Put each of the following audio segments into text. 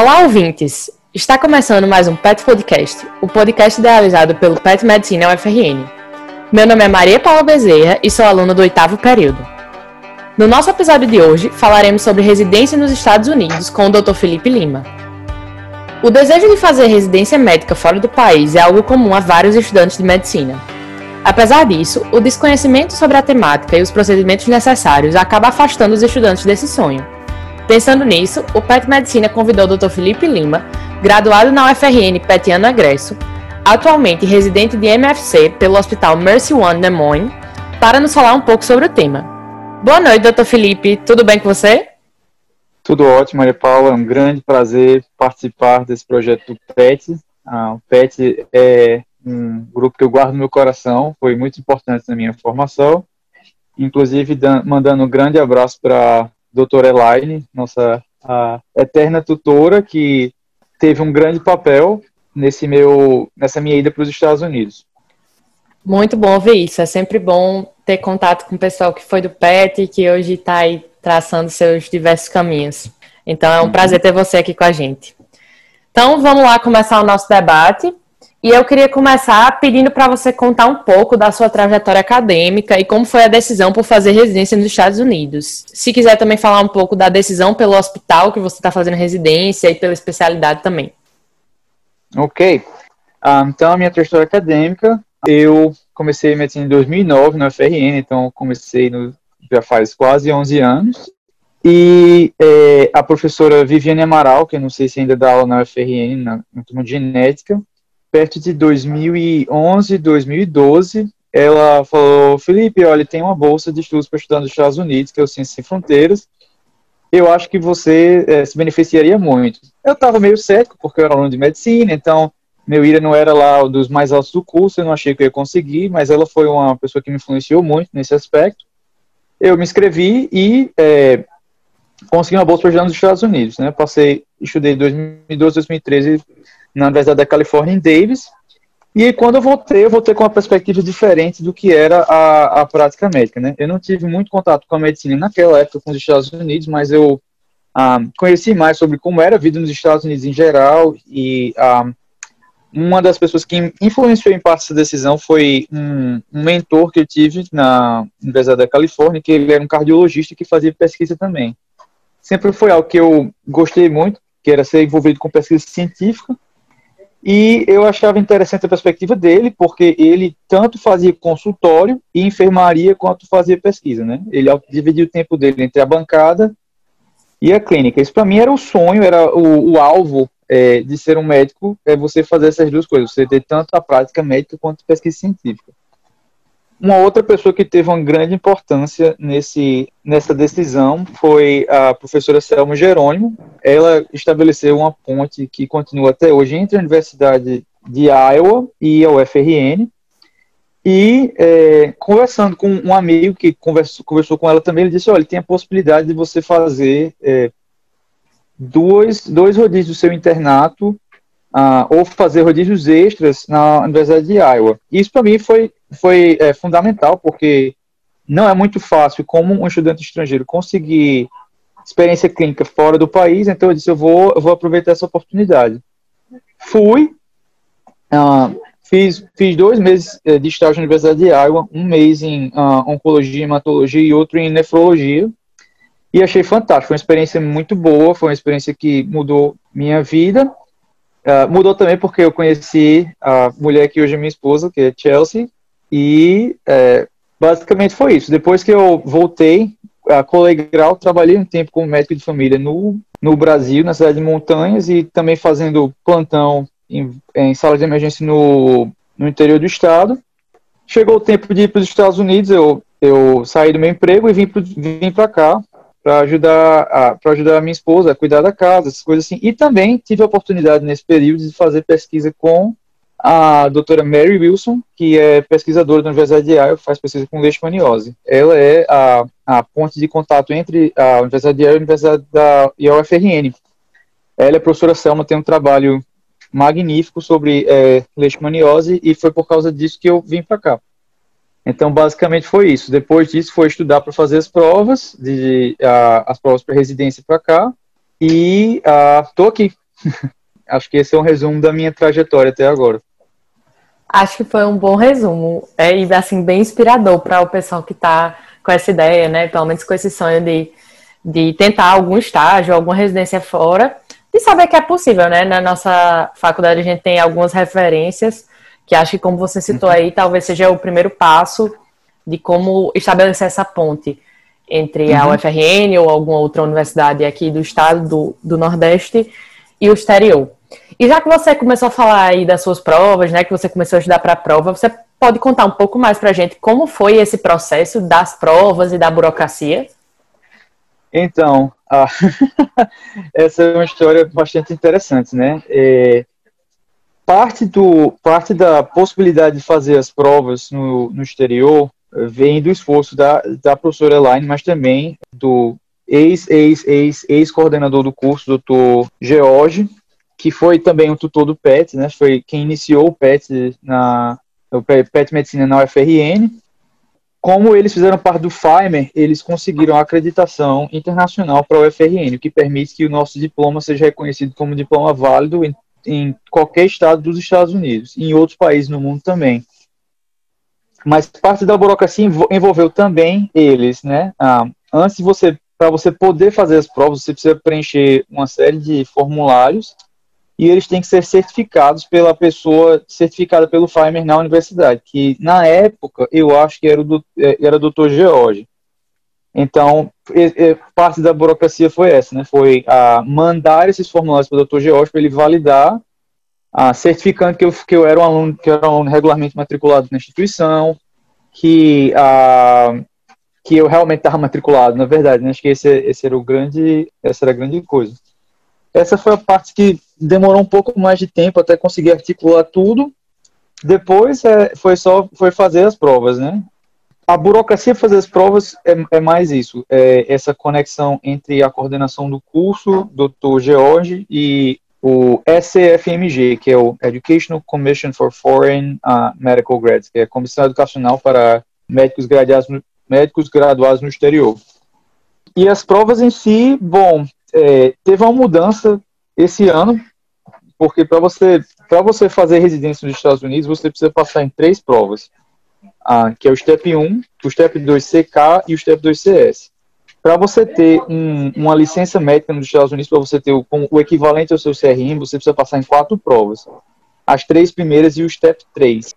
Olá, ouvintes! Está começando mais um PET Podcast, o podcast idealizado pelo PET Medicina UFRN. Meu nome é Maria Paula Bezerra e sou aluna do oitavo período. No nosso episódio de hoje, falaremos sobre residência nos Estados Unidos com o Dr. Felipe Lima. O desejo de fazer residência médica fora do país é algo comum a vários estudantes de medicina. Apesar disso, o desconhecimento sobre a temática e os procedimentos necessários acaba afastando os estudantes desse sonho. Pensando nisso, o PET Medicina convidou o Dr. Felipe Lima, graduado na UFRN Petiano Egresso, atualmente residente de MFC pelo Hospital Mercy One Des Moines, para nos falar um pouco sobre o tema. Boa noite, Dr. Felipe. Tudo bem com você? Tudo ótimo, Maria Paula. É um grande prazer participar desse projeto do PET. Ah, o PET é um grupo que eu guardo no meu coração, foi muito importante na minha formação. Inclusive, mandando um grande abraço para doutora Elaine, nossa eterna tutora, que teve um grande papel nesse meu, nessa minha ida para os Estados Unidos. Muito bom ver isso. É sempre bom ter contato com o pessoal que foi do PET e que hoje está aí traçando seus diversos caminhos. Então é um uhum. prazer ter você aqui com a gente. Então vamos lá começar o nosso debate. E eu queria começar pedindo para você contar um pouco da sua trajetória acadêmica e como foi a decisão por fazer residência nos Estados Unidos. Se quiser também falar um pouco da decisão pelo hospital que você está fazendo residência e pela especialidade também. Ok. Ah, então, a minha trajetória acadêmica, eu comecei medicina em 2009 na UFRN, então comecei no, já faz quase 11 anos. E é, a professora Viviane Amaral, que eu não sei se ainda dá aula na UFRN, na, na turma de genética, perto de 2011, 2012, ela falou: Felipe, olha, tem uma bolsa de estudos para estudar nos Estados Unidos, que é o Ciências Sem Fronteiras. Eu acho que você é, se beneficiaria muito. Eu estava meio cético, porque eu era aluno de medicina, então meu IRA não era lá um dos mais altos do curso, eu não achei que eu ia conseguir, mas ela foi uma pessoa que me influenciou muito nesse aspecto. Eu me inscrevi e é, consegui uma bolsa para estudar nos Estados Unidos. Né? Passei, estudei 2012, 2013 na Universidade da Califórnia, em Davis. E quando eu voltei, eu voltei com uma perspectiva diferente do que era a, a prática médica, né? Eu não tive muito contato com a medicina naquela época com os Estados Unidos, mas eu ah, conheci mais sobre como era a vida nos Estados Unidos em geral e ah, uma das pessoas que influenciou em parte essa decisão foi um, um, mentor que eu tive na Universidade da Califórnia, que ele era um cardiologista que fazia pesquisa também. Sempre foi algo que eu gostei muito, que era ser envolvido com pesquisa científica, e eu achava interessante a perspectiva dele, porque ele tanto fazia consultório e enfermaria quanto fazia pesquisa, né? Ele dividia o tempo dele entre a bancada e a clínica. Isso para mim era o sonho, era o, o alvo é, de ser um médico, é você fazer essas duas coisas, você ter tanto a prática médica quanto a pesquisa científica. Uma outra pessoa que teve uma grande importância nesse, nessa decisão foi a professora Selma Jerônimo. Ela estabeleceu uma ponte que continua até hoje entre a Universidade de Iowa e a UFRN. E é, conversando com um amigo que conversou, conversou com ela também, ele disse: olha, tem a possibilidade de você fazer é, dois, dois rodízios do seu internato uh, ou fazer rodízios extras na Universidade de Iowa. Isso para mim foi, foi é, fundamental, porque não é muito fácil como um estudante estrangeiro conseguir experiência clínica fora do país, então eu disse, eu vou, eu vou aproveitar essa oportunidade. Fui, uh, fiz, fiz dois meses eh, de estágio na Universidade de Iowa, um mês em uh, oncologia hematologia e outro em nefrologia, e achei fantástico, foi uma experiência muito boa, foi uma experiência que mudou minha vida, Uh, mudou também porque eu conheci a mulher que hoje é minha esposa, que é Chelsea, e é, basicamente foi isso. Depois que eu voltei a Colegral, trabalhei um tempo como médico de família no, no Brasil, na cidade de Montanhas, e também fazendo plantão em, em sala de emergência no, no interior do estado. Chegou o tempo de ir para os Estados Unidos, eu, eu saí do meu emprego e vim para cá para ajudar para ajudar a minha esposa a cuidar da casa, essas coisas assim. E também tive a oportunidade nesse período de fazer pesquisa com a doutora Mary Wilson, que é pesquisadora da Universidade de Iowa, faz pesquisa com leishmaniose. Ela é a, a ponte de contato entre a Universidade de Iowa e a Universidade da UFRN. Ela é professora Selma, tem um trabalho magnífico sobre é, leishmaniose e foi por causa disso que eu vim para cá. Então, basicamente foi isso. Depois disso, foi estudar para fazer as provas, de, as provas para residência para cá. E estou aqui, Acho que esse é um resumo da minha trajetória até agora. Acho que foi um bom resumo é, e assim bem inspirador para o pessoal que está com essa ideia, né? Pelo menos com esse sonho de, de tentar algum estágio, alguma residência fora, de saber que é possível, né? Na nossa faculdade a gente tem algumas referências que acho que, como você citou uhum. aí, talvez seja o primeiro passo de como estabelecer essa ponte entre a UFRN uhum. ou alguma outra universidade aqui do estado do, do Nordeste e o exterior. E já que você começou a falar aí das suas provas, né, que você começou a estudar para a prova, você pode contar um pouco mais para a gente como foi esse processo das provas e da burocracia? Então, essa é uma história bastante interessante, né? É, parte, do, parte da possibilidade de fazer as provas no, no exterior eh, vem do esforço da, da professora Elaine, mas também do ex, ex, ex, ex-coordenador do curso, doutor George, que foi também um tutor do PET, né? Foi quem iniciou o PET na o PET Medicina na UFRN. Como eles fizeram parte do FIMER, eles conseguiram a acreditação internacional para o UFRN, o que permite que o nosso diploma seja reconhecido como diploma válido em, em qualquer estado dos Estados Unidos em outros países no mundo também. Mas parte da burocracia envolveu também eles, né? Ah, antes de você, para você poder fazer as provas, você precisa preencher uma série de formulários e eles têm que ser certificados pela pessoa certificada pelo Fimer na universidade, que na época eu acho que era o, é, era o Dr. George. Então, parte da burocracia foi essa, né? Foi a mandar esses formulários para o Dr. George para ele validar, certificando que eu, que eu era um aluno que era um aluno regularmente matriculado na instituição, que a, que eu realmente estava matriculado, na verdade, né? Acho que esse, esse era o grande, essa era a grande coisa. Essa foi a parte que demorou um pouco mais de tempo até conseguir articular tudo. Depois é, foi só foi fazer as provas, né? A burocracia fazer as provas é, é mais isso, é essa conexão entre a coordenação do curso, Dr. George, e o SCFMG, que é o Educational Commission for Foreign uh, Medical Grads, que é a Comissão Educacional para Médicos Graduados no, médicos graduados no exterior. E as provas em si, bom, é, teve uma mudança esse ano, porque para você, você fazer residência nos Estados Unidos, você precisa passar em três provas, que é o STEP 1, o STEP 2 CK e o STEP 2 CS. Para você ter um, uma licença médica nos Estados Unidos, para você ter o, o, equivalente ao seu CRM, você precisa passar em quatro provas. As três primeiras e o STEP 3.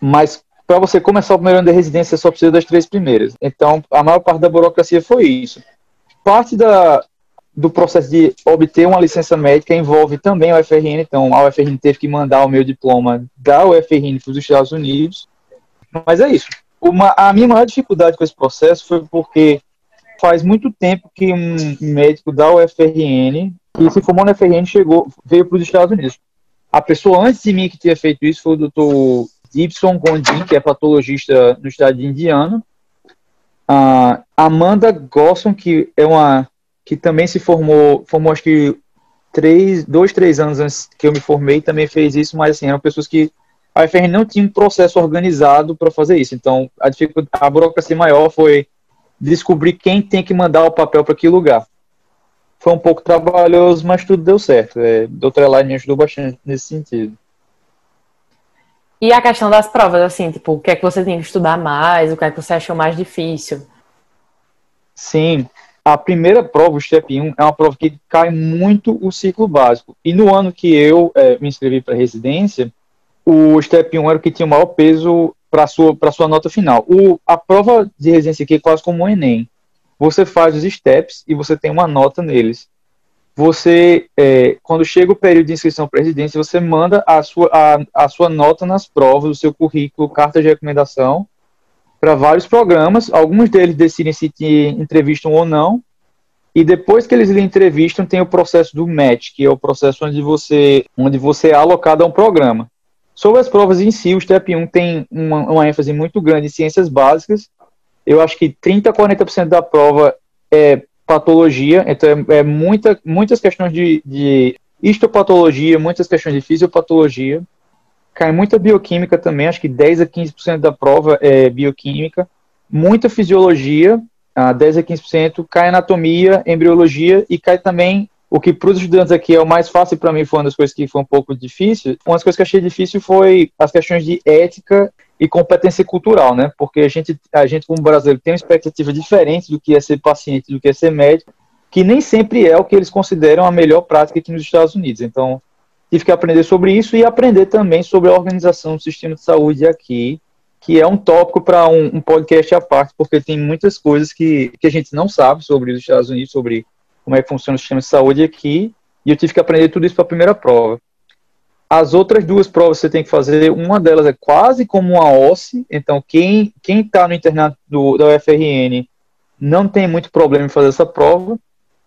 Mas para você começar o primeiro ano de residência, você só precisa das três primeiras. Então, a maior parte da burocracia foi isso. Parte da, do processo de obter uma licença médica envolve também a UFRN, então a UFRN teve que mandar o meu diploma da UFRN para os Estados Unidos. Mas é isso. Uma, a minha maior dificuldade com esse processo foi porque faz muito tempo que um médico da UFRN, que se formou na UFRN, chegou, veio para os Estados Unidos. A pessoa antes de mim que tinha feito isso foi o Dr. Gibson Gondin, que é patologista no estado de Indiana. A Amanda Gosson, que é uma que também se formou, formou acho que três, dois, três anos antes que eu me formei, também fez isso, mas assim, eram pessoas que a UFR não tinha um processo organizado para fazer isso. Então, a dificuldade, a burocracia maior foi descobrir quem tem que mandar o papel para que lugar. Foi um pouco trabalhoso, mas tudo deu certo. É, a doutora Elaine ajudou bastante nesse sentido. E a questão das provas, assim, tipo, o que é que você tem que estudar mais, o que é que você achou mais difícil? Sim, a primeira prova, o STEP 1, é uma prova que cai muito o ciclo básico. E no ano que eu é, me inscrevi para residência, o STEP 1 era o que tinha o maior peso para sua, sua nota final. O, a prova de residência aqui é quase como o Enem. Você faz os steps e você tem uma nota neles. Você, é, quando chega o período de inscrição para residência, você manda a sua, a, a sua nota nas provas, o seu currículo, carta de recomendação, para vários programas. Alguns deles decidem se te entrevistam ou não. E depois que eles lhe entrevistam, tem o processo do match, que é o processo onde você, onde você é alocado a um programa. Sobre as provas em si, o STEP 1 tem uma, uma ênfase muito grande em ciências básicas. Eu acho que 30 a 40% da prova é patologia, então é, é muita, muitas questões de, de histopatologia, muitas questões de fisiopatologia cai muita bioquímica também, acho que 10 a 15% da prova é bioquímica, muita fisiologia, 10 a 15%, cai anatomia, embriologia e cai também o que para os estudantes aqui é o mais fácil para mim foi uma das coisas que foi um pouco difícil. Uma das coisas que eu achei difícil foi as questões de ética e competência cultural, né? Porque a gente, a gente como brasileiro tem uma expectativa diferente do que é ser paciente, do que é ser médico, que nem sempre é o que eles consideram a melhor prática aqui nos Estados Unidos. Então, tive que aprender sobre isso e aprender também sobre a organização do sistema de saúde aqui, que é um tópico para um, um, podcast à parte, porque tem muitas coisas que, que a gente não sabe sobre os Estados Unidos, sobre como é que funciona o sistema de saúde aqui, e eu tive que aprender tudo isso para a primeira prova. As outras duas provas você tem que fazer, uma delas é quase como uma OSCE, então quem quem está no internato do, da UFRN não tem muito problema em fazer essa prova,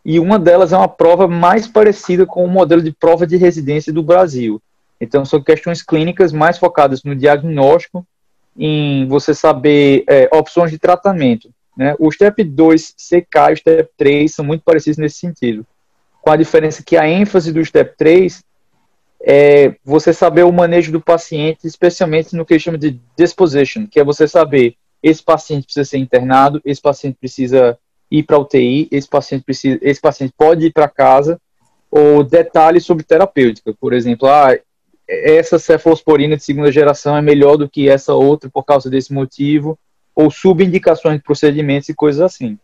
e uma delas é uma prova mais parecida com o modelo de prova de residência do Brasil. Então, são questões clínicas mais focadas no diagnóstico, em você saber é, opções de tratamento. Né? O STEP 2 CK e o STEP 3 são muito parecidos nesse sentido, com a diferença que a ênfase do STEP 3 é você saber o manejo do paciente, especialmente no que chama de disposition, que é você saber esse paciente precisa ser internado, esse paciente precisa ir para UTI, esse paciente precisa, esse paciente pode ir para casa, ou detalhes sobre terapêutica, por exemplo, ah, essa cefalosporina de segunda geração é melhor do que essa outra por causa desse motivo, ou subindicações de procedimentos e coisas assim.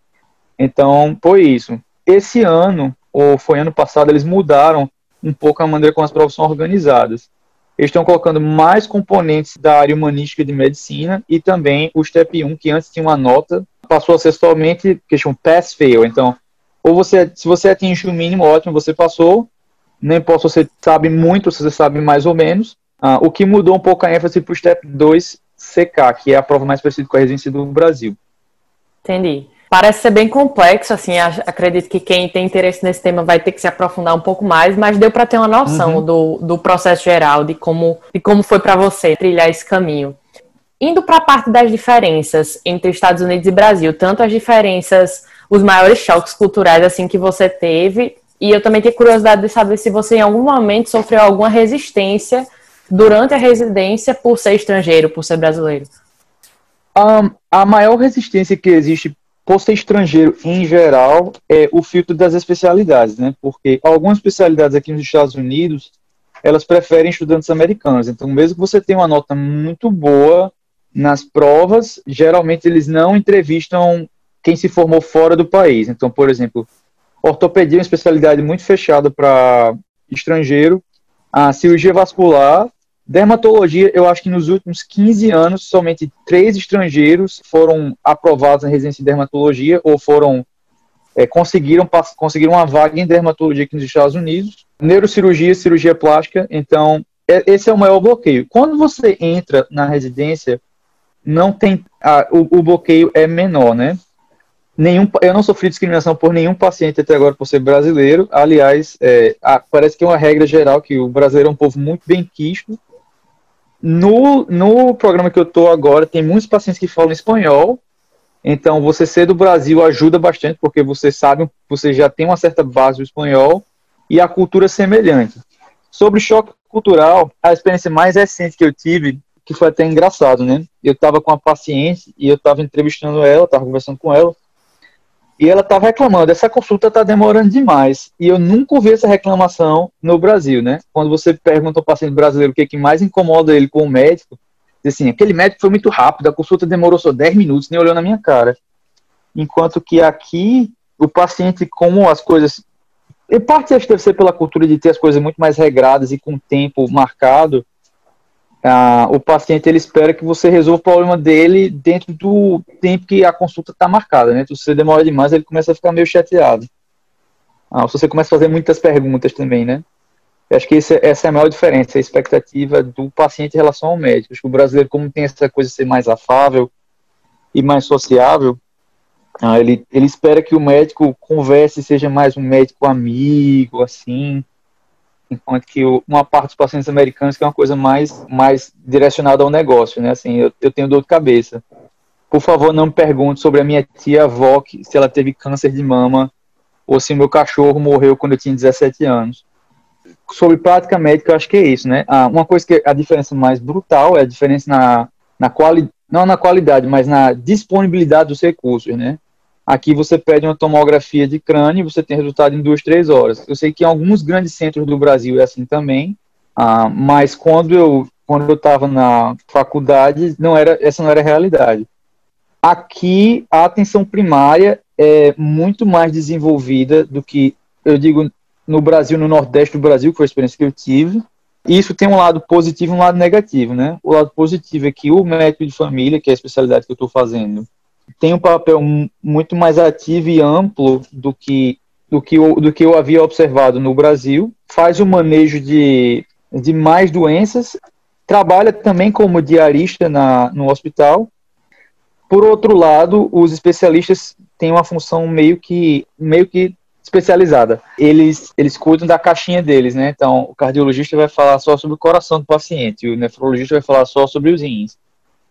Então, foi isso. Esse ano, ou foi ano passado, eles mudaram um pouco a maneira como as provas são organizadas. Eles estão colocando mais componentes da área humanística de medicina e também o STEP 1, que antes tinha uma nota, passou a ser somente que chama pass-fail. Então, ou você, se você atinge o mínimo, ótimo, você passou. Nem importa se você sabe muito, se você sabe mais ou menos. Ah, o que mudou um pouco a ênfase para o STEP 2 CK, que é a prova mais parecida com a residência do Brasil. Entendi. Parece ser bem complexo, assim, acredito que quem tem interesse nesse tema vai ter que se aprofundar um pouco mais, mas deu para ter uma noção uhum. do, do processo geral, de como, de como foi para você trilhar esse caminho. Indo para a parte das diferenças entre Estados Unidos e Brasil, tanto as diferenças, os maiores choques culturais assim que você teve, e eu também tenho curiosidade de saber se você em algum momento sofreu alguma resistência durante a residência por ser estrangeiro, por ser brasileiro? Um, a maior resistência que existe por ser estrangeiro em geral é o filtro das especialidades, né? Porque algumas especialidades aqui nos Estados Unidos elas preferem estudantes americanos. Então, mesmo que você tenha uma nota muito boa nas provas, geralmente eles não entrevistam quem se formou fora do país. Então, por exemplo, ortopedia é uma especialidade muito fechada para estrangeiro. A cirurgia vascular Dermatologia, eu acho que nos últimos 15 anos, somente três estrangeiros foram aprovados na residência de dermatologia ou foram é, conseguiram, conseguiram uma vaga em dermatologia aqui nos Estados Unidos. Neurocirurgia, cirurgia plástica, então é, esse é o maior bloqueio. Quando você entra na residência, não tem a, o, o, bloqueio é menor, né? Nenhum, eu não sofri discriminação por nenhum paciente até agora por ser brasileiro. Aliás, é, a, parece que é uma regra geral que o brasileiro é um povo muito bem quisto no, no programa que eu estou agora, tem muitos pacientes que falam espanhol, então você ser do Brasil ajuda bastante, porque você sabe, você já tem uma certa base do espanhol e a cultura é semelhante. Sobre choque cultural, a experiência mais recente que eu tive, que foi até engraçado, né? Eu estava com uma paciente e eu estava entrevistando ela, estava conversando com ela, e ela estava reclamando, essa consulta está demorando demais. E eu nunca ouvi essa reclamação no Brasil, né? Quando você pergunta ao paciente brasileiro o que, é que mais incomoda ele com o médico, diz assim, aquele médico foi muito rápido, a consulta demorou só 10 minutos, nem olhou na minha cara. Enquanto que aqui, o paciente, como as coisas... Em parte, acho que deve ser pela cultura de ter as coisas muito mais regradas e com tempo marcado, ah, o paciente ele espera que você resolva o problema dele dentro do tempo que a consulta está marcada, né? Então, se você demora demais, ele começa a ficar meio chateado. Ah, se você começa a fazer muitas perguntas também, né? Eu acho que esse, essa é a maior diferença, a expectativa do paciente em relação ao médico. Acho que o brasileiro, como tem essa coisa de ser mais afável e mais sociável, ah, ele, ele espera que o médico converse, seja mais um médico amigo, assim, enquanto que uma parte dos pacientes americanos que é uma coisa mais, mais direcionada ao negócio, né? Assim, eu, eu tenho dor de cabeça. Por favor, não me pergunte sobre a minha tia avó, que, se ela teve câncer de mama, ou se meu cachorro morreu quando eu tinha 17 anos. Sobre prática médica, eu acho que é isso, né? Ah, uma coisa que a diferença mais brutal é a diferença na, na qualidade, não na qualidade, mas na disponibilidade dos recursos, né? Aqui você pede uma tomografia de crânio e você tem resultado em duas, três horas. Eu sei que em alguns grandes centros do Brasil é assim também, ah, mas quando eu quando eu estava na faculdade não era essa não era a realidade. Aqui a atenção primária é muito mais desenvolvida do que eu digo no Brasil, no Nordeste do Brasil, que foi a experiência que eu tive. Isso tem um lado positivo e um lado negativo, né? O lado positivo é que o médico de família, que é a especialidade que eu estou fazendo, tem um papel muito mais ativo e amplo do que do que, eu, do que eu havia observado no Brasil, faz o manejo de, de mais doenças, trabalha também como diarista na, no hospital. Por outro lado, os especialistas têm uma função meio que, meio que especializada. Eles, eles cuidam da caixinha deles, né? Então, o cardiologista vai falar só sobre o coração do paciente, o nefrologista vai falar só sobre os rins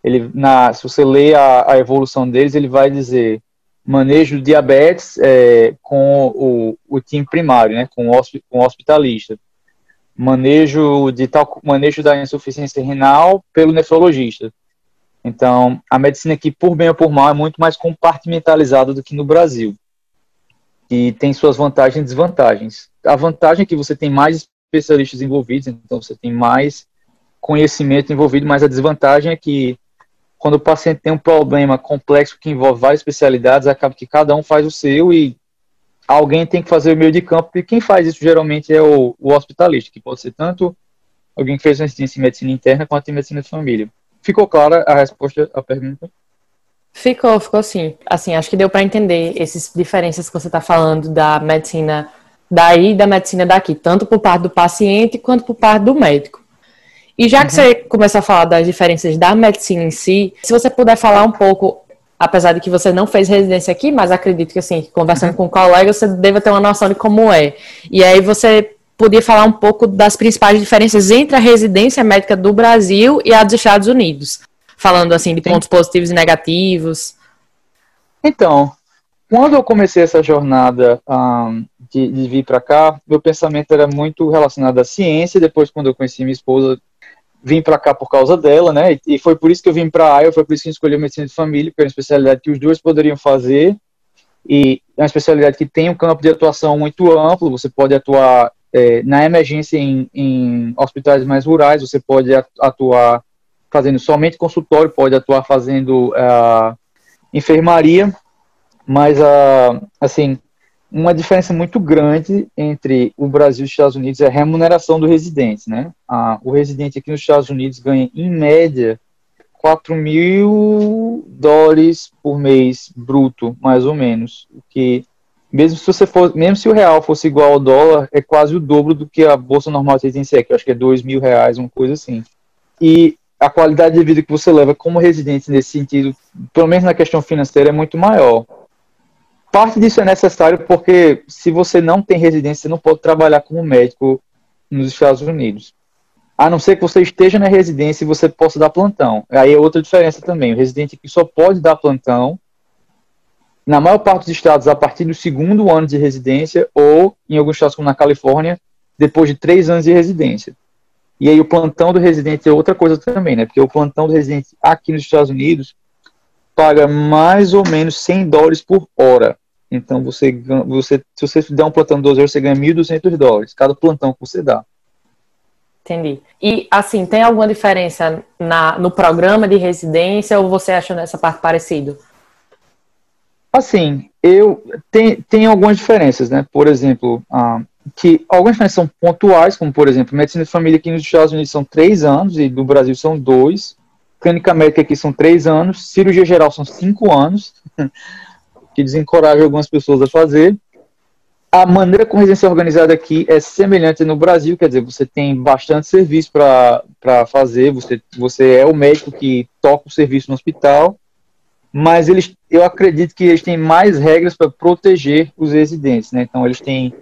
ele, na, se você lê a, a evolução deles, ele vai dizer manejo diabetes é, com o, o time primário, né, com o, com o hospitalista. Manejo, de tal, manejo da insuficiência renal pelo nefrologista. Então, a medicina aqui, por bem ou por mal, é muito mais compartimentalizada do que no Brasil. E tem suas vantagens e desvantagens. A vantagem é que você tem mais especialistas envolvidos, então você tem mais conhecimento envolvido, mas a desvantagem é que quando o paciente tem um problema complexo que envolve várias especialidades, acaba que cada um faz o seu e alguém tem que fazer o meio de campo, e quem faz isso geralmente é o, o hospitalista, que pode ser tanto alguém que fez uma residência em medicina interna quanto em medicina de família. Ficou clara a resposta à pergunta? Ficou, ficou sim. Assim, acho que deu para entender essas diferenças que você está falando da medicina daí e da medicina daqui, tanto por parte do paciente quanto por parte do médico. E já que uhum. você começou a falar das diferenças da medicina em si, se você puder falar um pouco, apesar de que você não fez residência aqui, mas acredito que assim, conversando uhum. com um colega, você deva ter uma noção de como é. E aí você podia falar um pouco das principais diferenças entre a residência médica do Brasil e a dos Estados Unidos, falando assim de Sim. pontos positivos e negativos. Então, quando eu comecei essa jornada um, de, de, vir para cá, meu pensamento era muito relacionado à ciência. Depois, quando eu conheci minha esposa, vim para cá por causa dela, né? E foi por isso que eu vim para a Iowa, foi por isso que escolhi medicina de família, porque é uma especialidade que os dois poderiam fazer. E é uma especialidade que tem um campo de atuação muito amplo. Você pode atuar é, na emergência em, em, hospitais mais rurais, você pode atuar fazendo somente consultório, pode atuar fazendo uh, enfermaria, mas uh, assim uma diferença muito grande entre o Brasil e os Estados Unidos é a remuneração do residente, né? O residente aqui nos Estados Unidos ganha, em média, 4 mil dólares por mês bruto, mais ou menos. O que, mesmo se você for, mesmo se o real fosse igual ao dólar, é quase o dobro do que a bolsa normal de residência é, que eu acho que é 2 mil reais, uma coisa assim. E a qualidade de vida que você leva como residente nesse sentido, pelo menos na questão financeira, é muito maior. Parte disso é necessário porque se você não tem residência, você não pode trabalhar como médico nos Estados Unidos. A não ser que você esteja na residência e você possa dar plantão. Aí é outra diferença também. O residente aqui só pode dar plantão na maior parte dos estados a partir do segundo ano de residência ou, em alguns estados como na Califórnia, depois de três anos de residência. E aí o plantão do residente é outra coisa também, né? Porque o plantão do residente aqui nos Estados Unidos paga mais ou menos 100 dólares por hora. Então, você, você, se você der um plantão de 12 horas, você ganha 1.200 dólares, cada plantão que você dá. Entendi. E, assim, tem alguma diferença na, no programa de residência ou você acha nessa parte parecido? Assim, eu tem, tem algumas diferenças, né? Por exemplo, ah, que algumas diferenças são pontuais, como por exemplo, medicina de família aqui nos Estados Unidos são três anos e no Brasil são dois clínica médica aqui são três anos, cirurgia geral são cinco anos, que desencoraja algumas pessoas a fazer. A maneira como a residência é organizada aqui é semelhante no Brasil, quer dizer, você tem bastante serviço para fazer, você, você é o médico que toca o serviço no hospital, mas eles, eu acredito que eles têm mais regras para proteger os residentes, né? Então eles têm,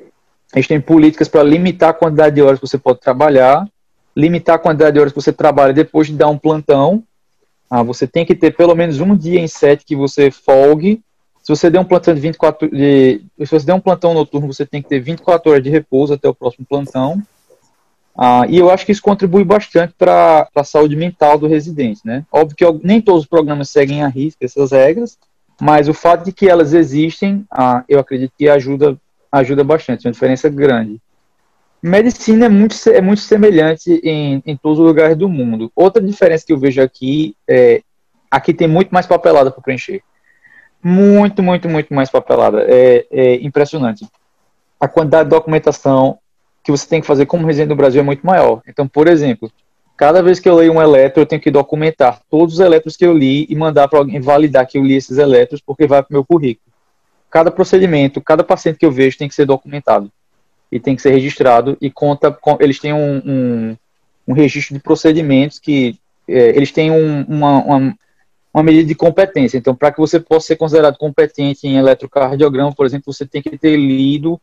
eles têm políticas para limitar a quantidade de horas que você pode trabalhar, limitar a quantidade de horas que você trabalha depois de dar um plantão. Ah, você tem que ter pelo menos um dia em sete que você folgue. Se você der um plantão de 24 de, se você der um plantão noturno, você tem que ter 24 horas de repouso até o próximo plantão. Ah, e eu acho que isso contribui bastante para a saúde mental do residente, né? Óbvio que nem todos os programas seguem a risca essas regras, Mas o fato de que elas existem, ah, eu acredito que ajuda, ajuda bastante, é uma diferença grande. Medicina é muito, é muito semelhante em, em todos os lugares do mundo. Outra diferença que eu vejo aqui é aqui tem muito mais papelada para preencher. Muito, muito, muito mais papelada. É, é, impressionante. A quantidade de documentação que você tem que fazer como residente do Brasil é muito maior. Então, por exemplo, cada vez que eu leio um eletro, eu tenho que documentar todos os eletros que eu li e mandar para alguém validar que eu li esses eletros, porque vai para o meu currículo. Cada procedimento, cada paciente que eu vejo tem que ser documentado e tem que ser registrado e conta. Com, eles têm um, um, um, registro de procedimentos que é, eles têm um, uma, uma, uma, medida de competência. Então, para que você possa ser considerado competente em eletrocardiograma, por exemplo, você tem que ter lido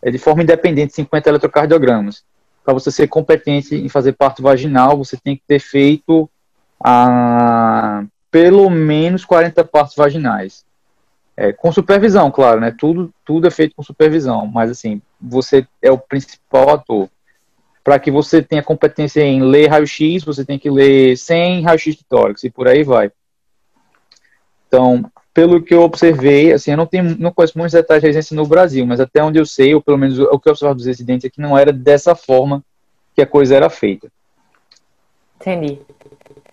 é, de forma independente 50 eletrocardiogramas. Para você ser competente em fazer parto vaginal, você tem que ter feito pelo menos 40 partos vaginais. É, com supervisão, claro, né? Tudo, tudo é feito com supervisão, mas assim, você é o principal ator. Para que você tenha competência em ler raio-x, você tem que ler 100 raio-x de tórax e por aí vai. Então, pelo que eu observei, assim, eu não tenho, não conheço muitos detalhes de residência no Brasil, mas até onde eu sei, ou pelo menos o que eu observo dos residentes é que não era dessa forma que a coisa era feita. Entendi.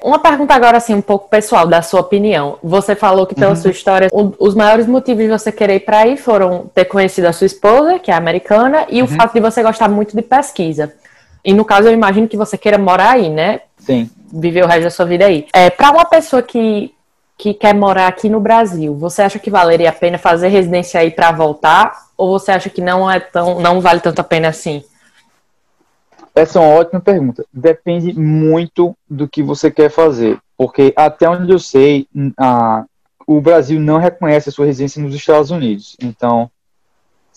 Uma pergunta agora, assim, um pouco pessoal, da sua opinião. Você falou que pela uhum. sua história, os maiores motivos de você querer ir para aí foram ter conhecido a sua esposa, que é americana, e uhum. o fato de você gostar muito de pesquisa. E no caso, eu imagino que você queira morar aí, né? Sim. Viver o resto da sua vida aí. É, para uma pessoa que, que quer morar aqui no Brasil, você acha que valeria a pena fazer residência aí para voltar? Ou você acha que não é tão, não vale tanto a pena assim? Essa é uma ótima pergunta. Depende muito do que você quer fazer, porque até onde eu sei, a, o Brasil não reconhece a sua residência nos Estados Unidos. Então,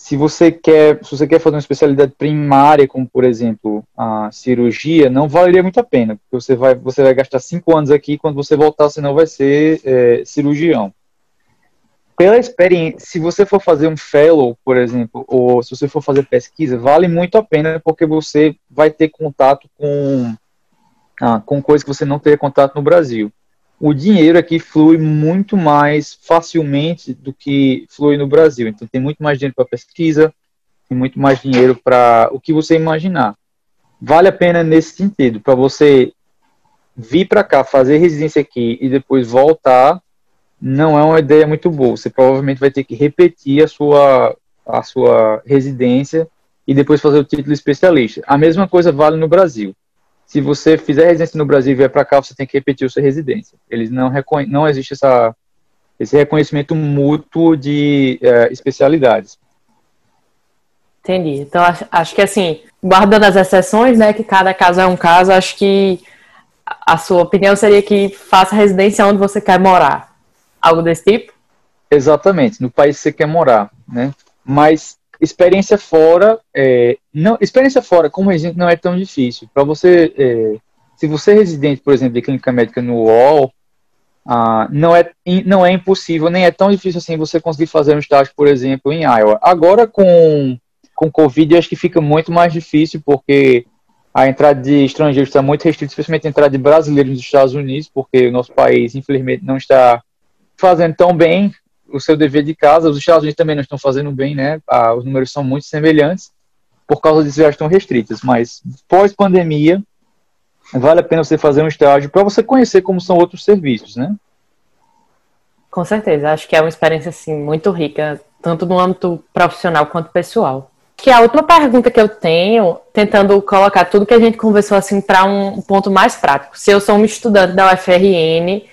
se você quer, se você quer fazer uma especialidade primária, como por exemplo a cirurgia, não valeria muito a pena, porque você vai, você vai gastar cinco anos aqui, quando você voltar, você não vai ser é, cirurgião pela experiência, se você for fazer um fellow, por exemplo, ou se você for fazer pesquisa, vale muito a pena porque você vai ter contato com, ah, com coisas que você não teria contato no Brasil. O dinheiro aqui flui muito mais facilmente do que flui no Brasil. Então tem muito mais dinheiro para pesquisa, tem muito mais dinheiro para o que você imaginar. Vale a pena nesse sentido, para você vir para cá, fazer residência aqui e depois voltar não é uma ideia muito boa. Você provavelmente vai ter que repetir a sua, a sua residência e depois fazer o título especialista. A mesma coisa vale no Brasil. Se você fizer residência no Brasil e vier para cá, você tem que repetir a sua residência. Eles não não existe essa, esse reconhecimento mútuo de é, especialidades. Entendi. Então acho, acho que assim, guardando as exceções, né, que cada caso é um caso, acho que a sua opinião seria que faça residência onde você quer morar. Algo desse tipo? Exatamente, no país que você quer morar, né? Mas experiência fora, é, não, experiência fora como residente não é tão difícil. Para você, é, se você é residente, por exemplo, de clínica médica no UOL, ah, não, é, não é impossível, nem é tão difícil assim você conseguir fazer um estágio, por exemplo, em Iowa. Agora, com, com Covid, acho que fica muito mais difícil, porque a entrada de estrangeiros está muito restrita, especialmente a entrada de brasileiros nos Estados Unidos, porque o nosso país, infelizmente, não está fazendo tão bem o seu dever de casa. Os Estados Unidos também não estão fazendo bem, né? Ah, os números são muito semelhantes por causa de viagens tão restritas. Mas pós-pandemia, vale a pena você fazer um estágio para você conhecer como são outros serviços, né? Com certeza, acho que é uma experiência assim muito rica, tanto no âmbito profissional quanto pessoal. Que a última pergunta que eu tenho, tentando colocar tudo que a gente conversou assim para um ponto mais prático. Se eu sou uma estudante da UFRN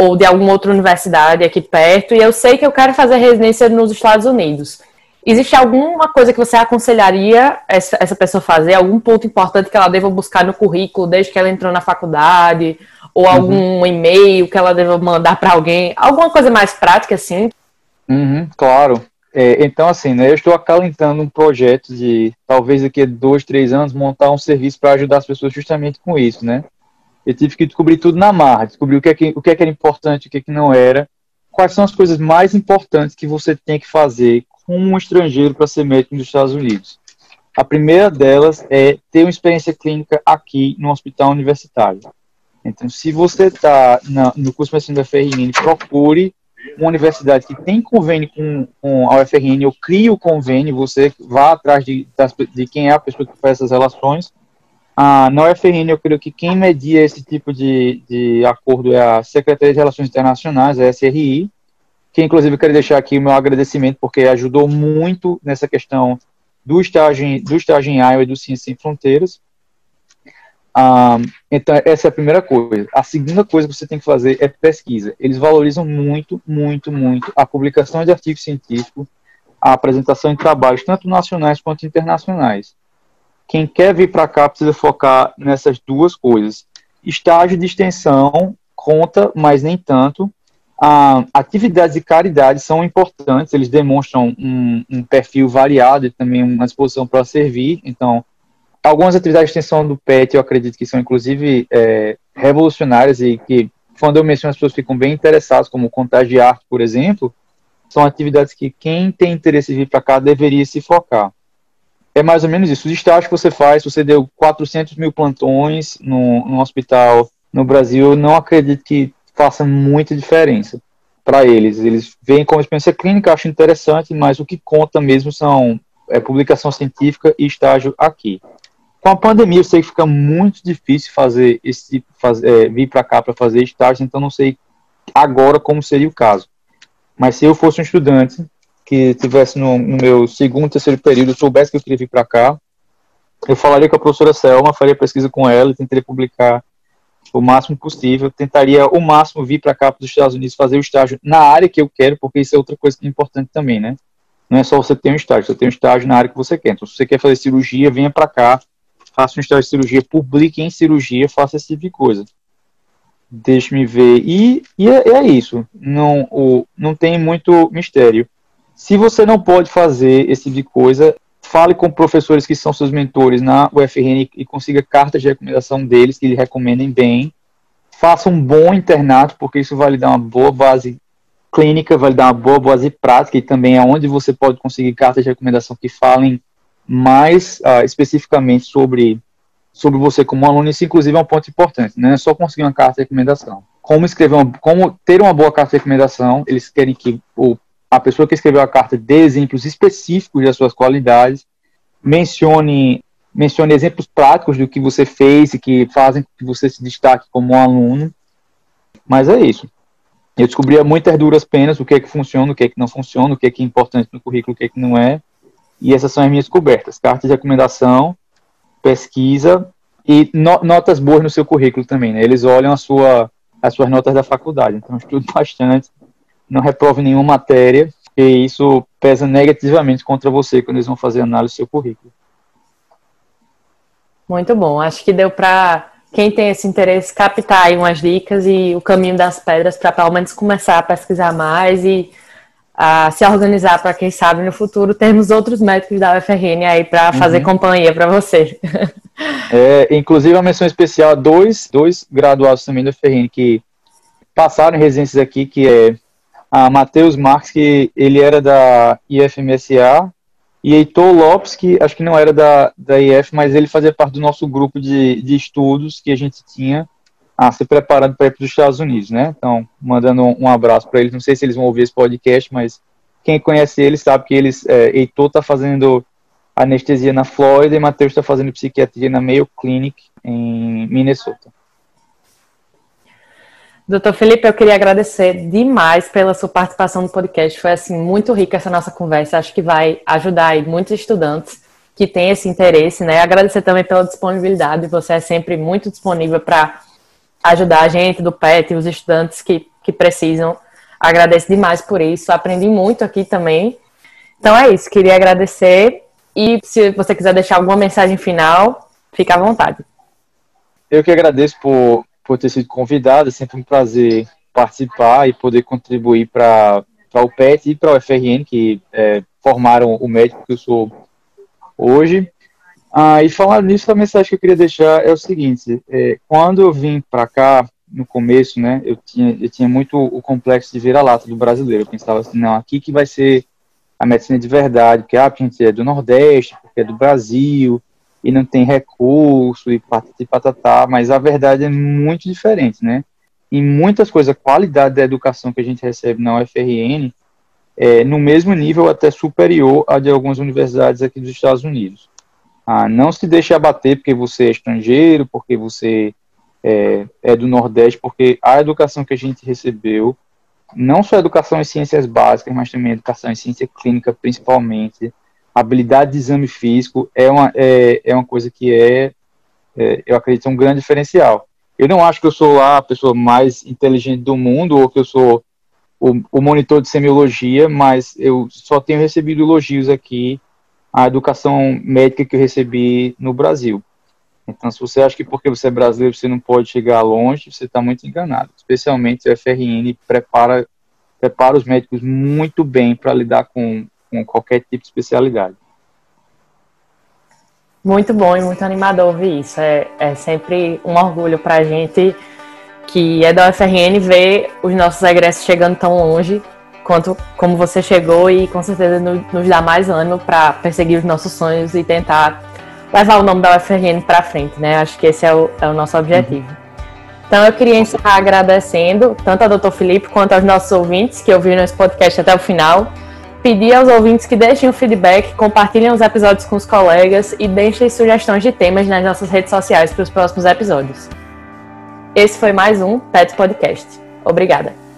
ou de alguma outra universidade aqui perto e eu sei que eu quero fazer residência nos Estados Unidos. Existe alguma coisa que você aconselharia essa, essa pessoa fazer? Algum ponto importante que ela deva buscar no currículo desde que ela entrou na faculdade? Ou uhum. algum e-mail que ela deva mandar para alguém? Alguma coisa mais prática assim? Uhum, claro. É, então, assim, né, eu estou acalentando um projeto de, talvez daqui a dois, três anos, montar um serviço para ajudar as pessoas justamente com isso, né? Eu tive que descobrir tudo na marra, descobrir o que, é que, o que, é que era importante, o que, é que não era, quais são as coisas mais importantes que você tem que fazer com um estrangeiro para ser médico nos Estados Unidos. A primeira delas é ter uma experiência clínica aqui no hospital universitário. Então, se você está no curso de medicina da FRN, procure uma universidade que tem convênio com, com a UFRN, eu crio o convênio, você vá atrás de, de quem é a pessoa que faz essas relações. Ah, na UFRN, eu creio que quem media esse tipo de, de acordo é a Secretaria de Relações Internacionais, a SRI, que inclusive quero deixar aqui o meu agradecimento, porque ajudou muito nessa questão do estágio, do estágio em Iowa e do Ciência Sem Fronteiras. Ah, então, essa é a primeira coisa. A segunda coisa que você tem que fazer é pesquisa. Eles valorizam muito, muito, muito a publicação de artigos científicos, a apresentação de trabalhos, tanto nacionais quanto internacionais. Quem quer vir para cá precisa focar nessas duas coisas. Estágio de extensão conta, mas nem tanto. Ah, atividades de caridade são importantes, eles demonstram um, um perfil variado e também uma disposição para servir. Então, algumas atividades de extensão do PET eu acredito que são inclusive é, revolucionárias e que, quando eu menciono, as pessoas ficam bem interessadas, como contagiar, por exemplo, são atividades que quem tem interesse em vir para cá deveria se focar. É mais ou menos isso. Os estágios que você faz, você deu 400 mil plantões no hospital no Brasil, não acredito que faça muita diferença para eles. Eles veem como experiência clínica, acho interessante, mas o que conta mesmo são é, publicação científica e estágio aqui. Com a pandemia, eu sei que fica muito difícil fazer esse fazer, é, vir para cá para fazer estágio, então não sei agora como seria o caso. Mas se eu fosse um estudante que tivesse no, no meu segundo, terceiro período, soubesse que eu queria vir para cá, eu falaria com a professora Selma, faria pesquisa com ela tentaria publicar o máximo possível. Tentaria o máximo vir para cá para os Estados Unidos fazer o estágio na área que eu quero, porque isso é outra coisa é importante também, né? Não é só você ter um estágio, você tem um estágio na área que você quer. Então, se você quer fazer cirurgia, venha para cá, faça um estágio de cirurgia, publique em cirurgia, faça esse tipo de coisa. Deixe-me ver. E, e é, é, isso. Não, o, não tem muito mistério. Se você não pode fazer esse tipo de coisa, fale com professores que são seus mentores na UFRN e consiga cartas de recomendação deles que lhe recomendem bem. Faça um bom internato, porque isso vai lhe dar uma boa base clínica, vai lhe dar uma boa base prática e também é onde você pode conseguir cartas de recomendação que falem mais uh, especificamente sobre, sobre você como aluno. Isso, inclusive, é um ponto importante. Não é só conseguir uma carta de recomendação. Como escrever uma, como ter uma boa carta de recomendação, eles querem que o a pessoa que escreveu a carta dê exemplos específicos das suas qualidades, mencione, mencione exemplos práticos do que você fez e que fazem que você se destaque como um aluno. Mas é isso. Eu descobri a muitas duras penas o que é que funciona, o que é que não funciona, o que é que é importante no currículo, o que é que não é. E essas são as minhas cobertas. Cartas de recomendação, pesquisa e no, notas boas no seu currículo também. Né? Eles olham a sua, as suas notas da faculdade. Então, estudo bastante não reprove nenhuma matéria, e isso pesa negativamente contra você quando eles vão fazer análise do seu currículo. Muito bom. Acho que deu para quem tem esse interesse captar aí umas dicas e o caminho das pedras para pelo menos começar a pesquisar mais e a se organizar para quem sabe no futuro termos outros médicos da UFRN aí para fazer uhum. companhia para você. É, inclusive a menção especial a dois, dois graduados também da UFRN que passaram em residências aqui, que é a Matheus Marques, que ele era da IFMSA, e Heitor Lopes, que acho que não era da, da IF, mas ele fazia parte do nosso grupo de, de estudos que a gente tinha a ser preparado para ir para os Estados Unidos, né? Então, mandando um, um abraço para eles. Não sei se eles vão ouvir esse podcast, mas quem conhece eles sabe que eles, é, Heitor está fazendo anestesia na Flórida e Matheus está fazendo psiquiatria na Mayo Clinic em Minnesota. Doutor Felipe, eu queria agradecer demais pela sua participação no podcast. Foi assim muito rica essa nossa conversa. Acho que vai ajudar aí muitos estudantes que têm esse interesse, né? Agradecer também pela disponibilidade. Você é sempre muito disponível para ajudar a gente do PET e os estudantes que, que precisam. Agradeço demais por isso. Aprendi muito aqui também. Então é isso. Queria agradecer e se você quiser deixar alguma mensagem final, fique à vontade. Eu que agradeço por por ter sido convidado. É sempre um prazer participar e poder contribuir para o PET e para o FRN, que é, formaram o médico que eu sou hoje. Ah, e falando nisso, a mensagem que eu queria deixar é o seguinte: é, quando eu vim para cá, no começo, né, eu tinha, eu tinha muito o complexo de vira-lata do brasileiro. Eu pensava assim, não, aqui que vai ser a medicina de verdade, porque ah, a gente é do Nordeste, porque é do Brasil, e não tem recurso e patatá, mas a verdade é muito diferente, né? em muitas coisas, a qualidade da educação que a gente recebe na UFRN é no mesmo nível, até superior à de algumas universidades aqui dos Estados Unidos. Ah, não se deixe abater porque você é estrangeiro, porque você é, é do Nordeste, porque a educação que a gente recebeu, não só educação em ciências básicas, mas também educação em ciência clínica, principalmente, habilidade de exame físico, é uma, é, é uma coisa que é, é, eu acredito, um grande diferencial. Eu não acho que eu sou a pessoa mais inteligente do mundo ou que eu sou o, o monitor de semiologia, mas eu só tenho recebido elogios aqui à educação médica que eu recebi no Brasil. Então, se você acha que porque você é brasileiro você não pode chegar longe, você está muito enganado. Especialmente o FRN prepara, prepara os médicos muito bem para lidar com, com qualquer tipo de especialidade. Muito bom e muito animador ouvir isso. É, é sempre um orgulho para a gente que é da UFRN ver os nossos egressos chegando tão longe quanto como você chegou e com certeza nos, nos dá mais ânimo para perseguir os nossos sonhos e tentar levar o nome da UFRN para frente, né? Acho que esse é o, é o nosso objetivo. Uhum. Então eu queria encerrar agradecendo tanto ao Dr. Felipe quanto aos nossos ouvintes que ouviram esse podcast até o final pedir aos ouvintes que deixem o feedback, compartilhem os episódios com os colegas e deixem sugestões de temas nas nossas redes sociais para os próximos episódios. Esse foi mais um Pet Podcast. Obrigada.